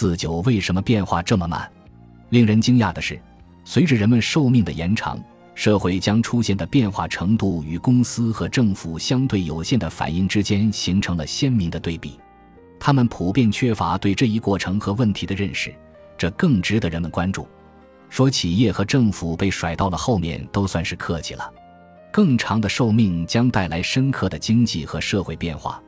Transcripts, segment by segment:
四九为什么变化这么慢？令人惊讶的是，随着人们寿命的延长，社会将出现的变化程度与公司和政府相对有限的反应之间形成了鲜明的对比。他们普遍缺乏对这一过程和问题的认识，这更值得人们关注。说企业和政府被甩到了后面，都算是客气了。更长的寿命将带来深刻的经济和社会变化，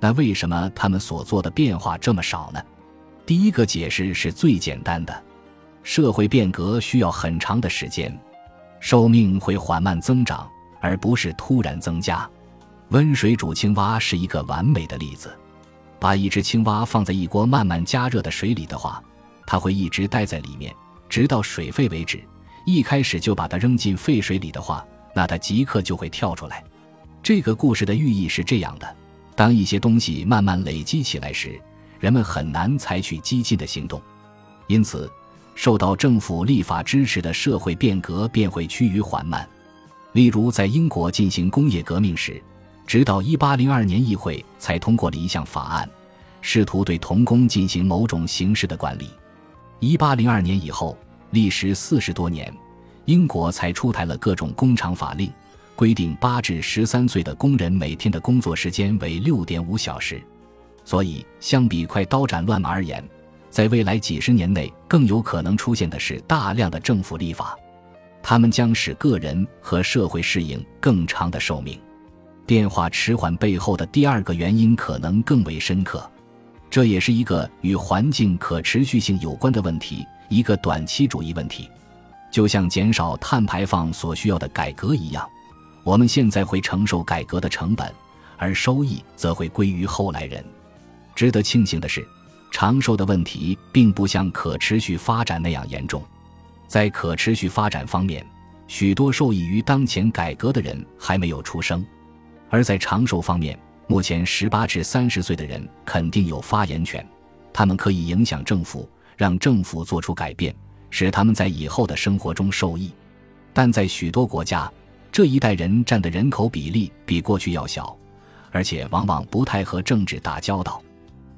那为什么他们所做的变化这么少呢？第一个解释是最简单的。社会变革需要很长的时间，寿命会缓慢增长，而不是突然增加。温水煮青蛙是一个完美的例子。把一只青蛙放在一锅慢慢加热的水里的话，它会一直待在里面，直到水沸为止。一开始就把它扔进沸水里的话，那它即刻就会跳出来。这个故事的寓意是这样的：当一些东西慢慢累积起来时，人们很难采取激进的行动，因此。受到政府立法支持的社会变革便会趋于缓慢。例如，在英国进行工业革命时，直到1802年议会才通过了一项法案，试图对童工进行某种形式的管理。1802年以后，历时四十多年，英国才出台了各种工厂法令，规定8至13岁的工人每天的工作时间为6.5小时。所以，相比快刀斩乱麻而言，在未来几十年内，更有可能出现的是大量的政府立法，他们将使个人和社会适应更长的寿命。变化迟缓背后的第二个原因可能更为深刻，这也是一个与环境可持续性有关的问题，一个短期主义问题。就像减少碳排放所需要的改革一样，我们现在会承受改革的成本，而收益则会归于后来人。值得庆幸的是。长寿的问题并不像可持续发展那样严重，在可持续发展方面，许多受益于当前改革的人还没有出生；而在长寿方面，目前十八至三十岁的人肯定有发言权，他们可以影响政府，让政府做出改变，使他们在以后的生活中受益。但在许多国家，这一代人占的人口比例比过去要小，而且往往不太和政治打交道。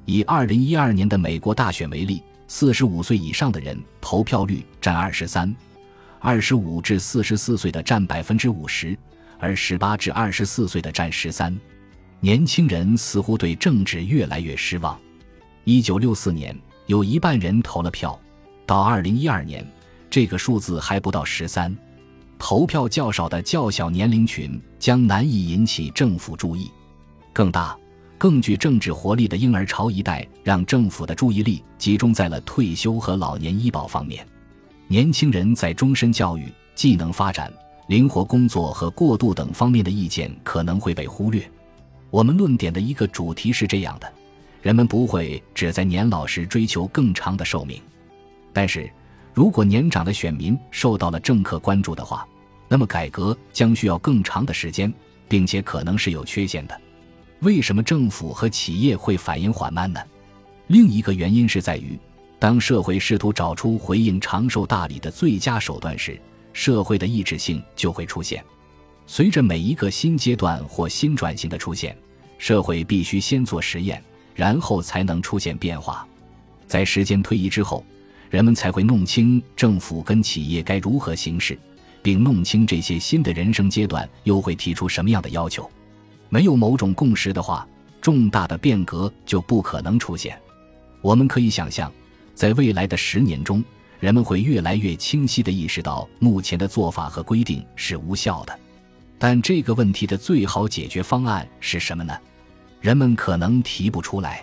以二零一二年的美国大选为例，四十五岁以上的人投票率占二十三，二十五至四十四岁的占百分之五十，而十八至二十四岁的占十三。年轻人似乎对政治越来越失望。一九六四年，有一半人投了票，到二零一二年，这个数字还不到十三。投票较少的较小年龄群将难以引起政府注意。更大。更具政治活力的婴儿潮一代，让政府的注意力集中在了退休和老年医保方面。年轻人在终身教育、技能发展、灵活工作和过渡等方面的意见可能会被忽略。我们论点的一个主题是这样的：人们不会只在年老时追求更长的寿命。但是，如果年长的选民受到了政客关注的话，那么改革将需要更长的时间，并且可能是有缺陷的。为什么政府和企业会反应缓慢呢？另一个原因是在于，当社会试图找出回应长寿大礼的最佳手段时，社会的意志性就会出现。随着每一个新阶段或新转型的出现，社会必须先做实验，然后才能出现变化。在时间推移之后，人们才会弄清政府跟企业该如何行事，并弄清这些新的人生阶段又会提出什么样的要求。没有某种共识的话，重大的变革就不可能出现。我们可以想象，在未来的十年中，人们会越来越清晰地意识到目前的做法和规定是无效的。但这个问题的最好解决方案是什么呢？人们可能提不出来。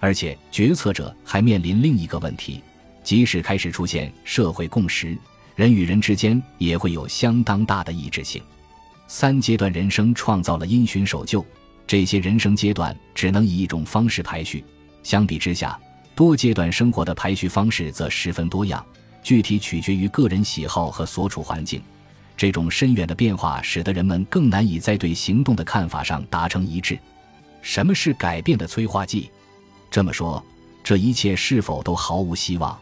而且，决策者还面临另一个问题：即使开始出现社会共识，人与人之间也会有相当大的一致性。三阶段人生创造了因循守旧，这些人生阶段只能以一种方式排序。相比之下，多阶段生活的排序方式则十分多样，具体取决于个人喜好和所处环境。这种深远的变化使得人们更难以在对行动的看法上达成一致。什么是改变的催化剂？这么说，这一切是否都毫无希望？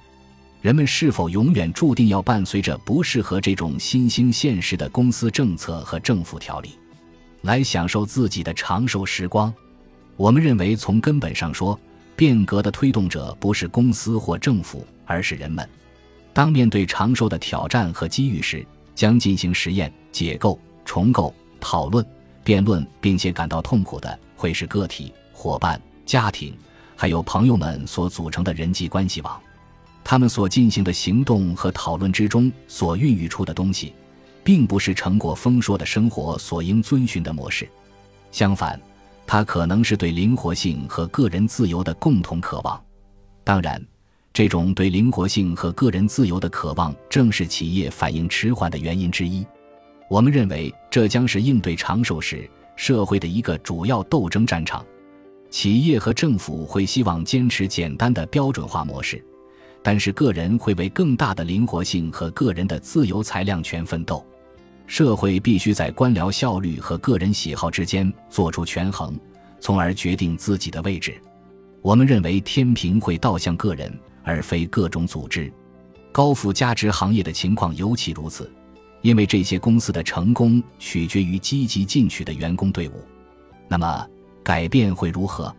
人们是否永远注定要伴随着不适合这种新兴现实的公司政策和政府条例，来享受自己的长寿时光？我们认为，从根本上说，变革的推动者不是公司或政府，而是人们。当面对长寿的挑战和机遇时，将进行实验、解构、重构、讨论、辩论，并且感到痛苦的，会是个体、伙伴、家庭，还有朋友们所组成的人际关系网。他们所进行的行动和讨论之中所孕育出的东西，并不是成果丰硕的生活所应遵循的模式。相反，它可能是对灵活性和个人自由的共同渴望。当然，这种对灵活性和个人自由的渴望，正是企业反应迟缓的原因之一。我们认为，这将是应对长寿时社会的一个主要斗争战场。企业和政府会希望坚持简单的标准化模式。但是，个人会为更大的灵活性和个人的自由裁量权奋斗。社会必须在官僚效率和个人喜好之间做出权衡，从而决定自己的位置。我们认为，天平会倒向个人，而非各种组织。高附加值行业的情况尤其如此，因为这些公司的成功取决于积极进取的员工队伍。那么，改变会如何？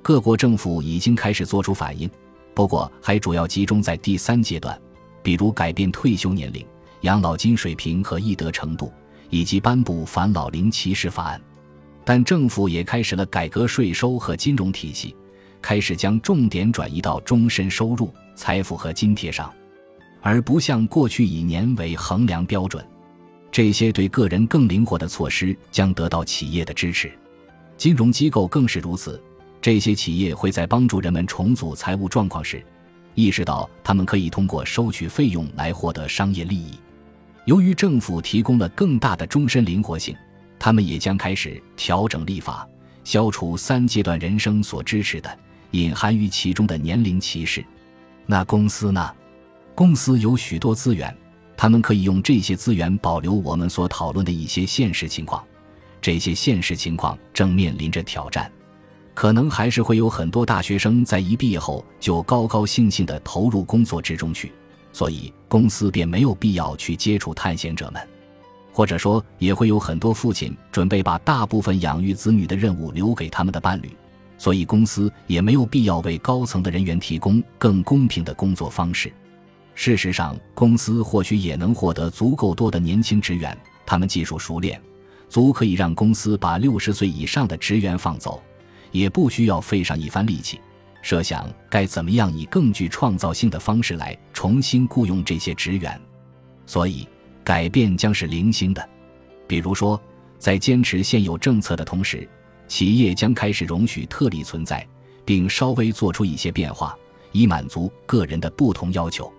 各国政府已经开始做出反应。不过，还主要集中在第三阶段，比如改变退休年龄、养老金水平和易得程度，以及颁布反老龄歧视法案。但政府也开始了改革税收和金融体系，开始将重点转移到终身收入、财富和津贴上，而不像过去以年为衡量标准。这些对个人更灵活的措施将得到企业的支持，金融机构更是如此。这些企业会在帮助人们重组财务状况时，意识到他们可以通过收取费用来获得商业利益。由于政府提供了更大的终身灵活性，他们也将开始调整立法，消除三阶段人生所支持的隐含于其中的年龄歧视。那公司呢？公司有许多资源，他们可以用这些资源保留我们所讨论的一些现实情况。这些现实情况正面临着挑战。可能还是会有很多大学生在一毕业后就高高兴兴地投入工作之中去，所以公司便没有必要去接触探险者们，或者说也会有很多父亲准备把大部分养育子女的任务留给他们的伴侣，所以公司也没有必要为高层的人员提供更公平的工作方式。事实上，公司或许也能获得足够多的年轻职员，他们技术熟练，足可以让公司把六十岁以上的职员放走。也不需要费上一番力气，设想该怎么样以更具创造性的方式来重新雇佣这些职员，所以改变将是零星的。比如说，在坚持现有政策的同时，企业将开始容许特例存在，并稍微做出一些变化，以满足个人的不同要求。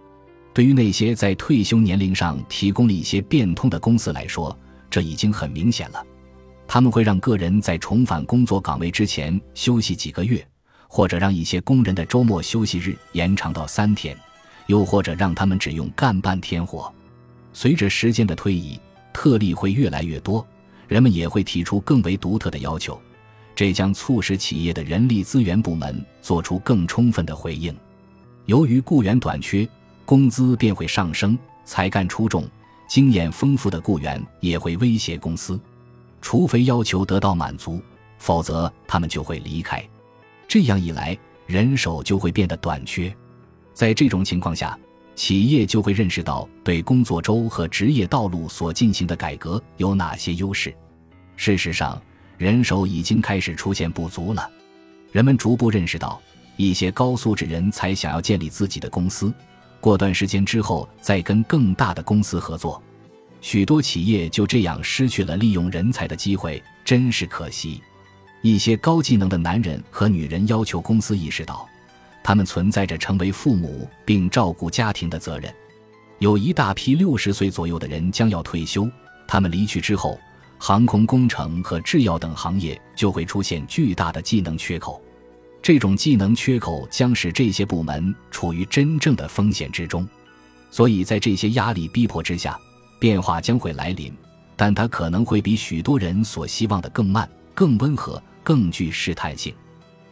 对于那些在退休年龄上提供了一些变通的公司来说，这已经很明显了。他们会让个人在重返工作岗位之前休息几个月，或者让一些工人的周末休息日延长到三天，又或者让他们只用干半天活。随着时间的推移，特例会越来越多，人们也会提出更为独特的要求，这将促使企业的人力资源部门做出更充分的回应。由于雇员短缺，工资便会上升，才干出众、经验丰富的雇员也会威胁公司。除非要求得到满足，否则他们就会离开。这样一来，人手就会变得短缺。在这种情况下，企业就会认识到对工作周和职业道路所进行的改革有哪些优势。事实上，人手已经开始出现不足了。人们逐步认识到，一些高素质人才想要建立自己的公司，过段时间之后再跟更大的公司合作。许多企业就这样失去了利用人才的机会，真是可惜。一些高技能的男人和女人要求公司意识到，他们存在着成为父母并照顾家庭的责任。有一大批六十岁左右的人将要退休，他们离去之后，航空工程和制药等行业就会出现巨大的技能缺口。这种技能缺口将使这些部门处于真正的风险之中。所以在这些压力逼迫之下，变化将会来临，但它可能会比许多人所希望的更慢、更温和、更具试探性。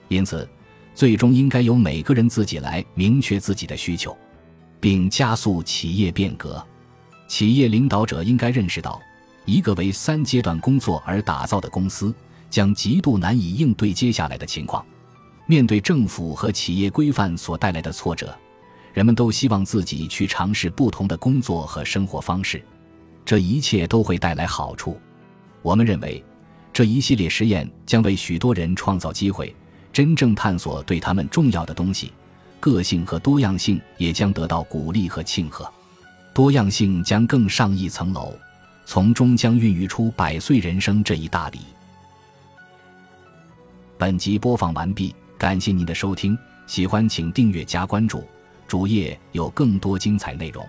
因此，最终应该由每个人自己来明确自己的需求，并加速企业变革。企业领导者应该认识到，一个为三阶段工作而打造的公司将极度难以应对接下来的情况。面对政府和企业规范所带来的挫折，人们都希望自己去尝试不同的工作和生活方式。这一切都会带来好处。我们认为，这一系列实验将为许多人创造机会，真正探索对他们重要的东西。个性和多样性也将得到鼓励和庆贺。多样性将更上一层楼，从中将孕育出百岁人生这一大礼。本集播放完毕。感谢您的收听，喜欢请订阅加关注，主页有更多精彩内容。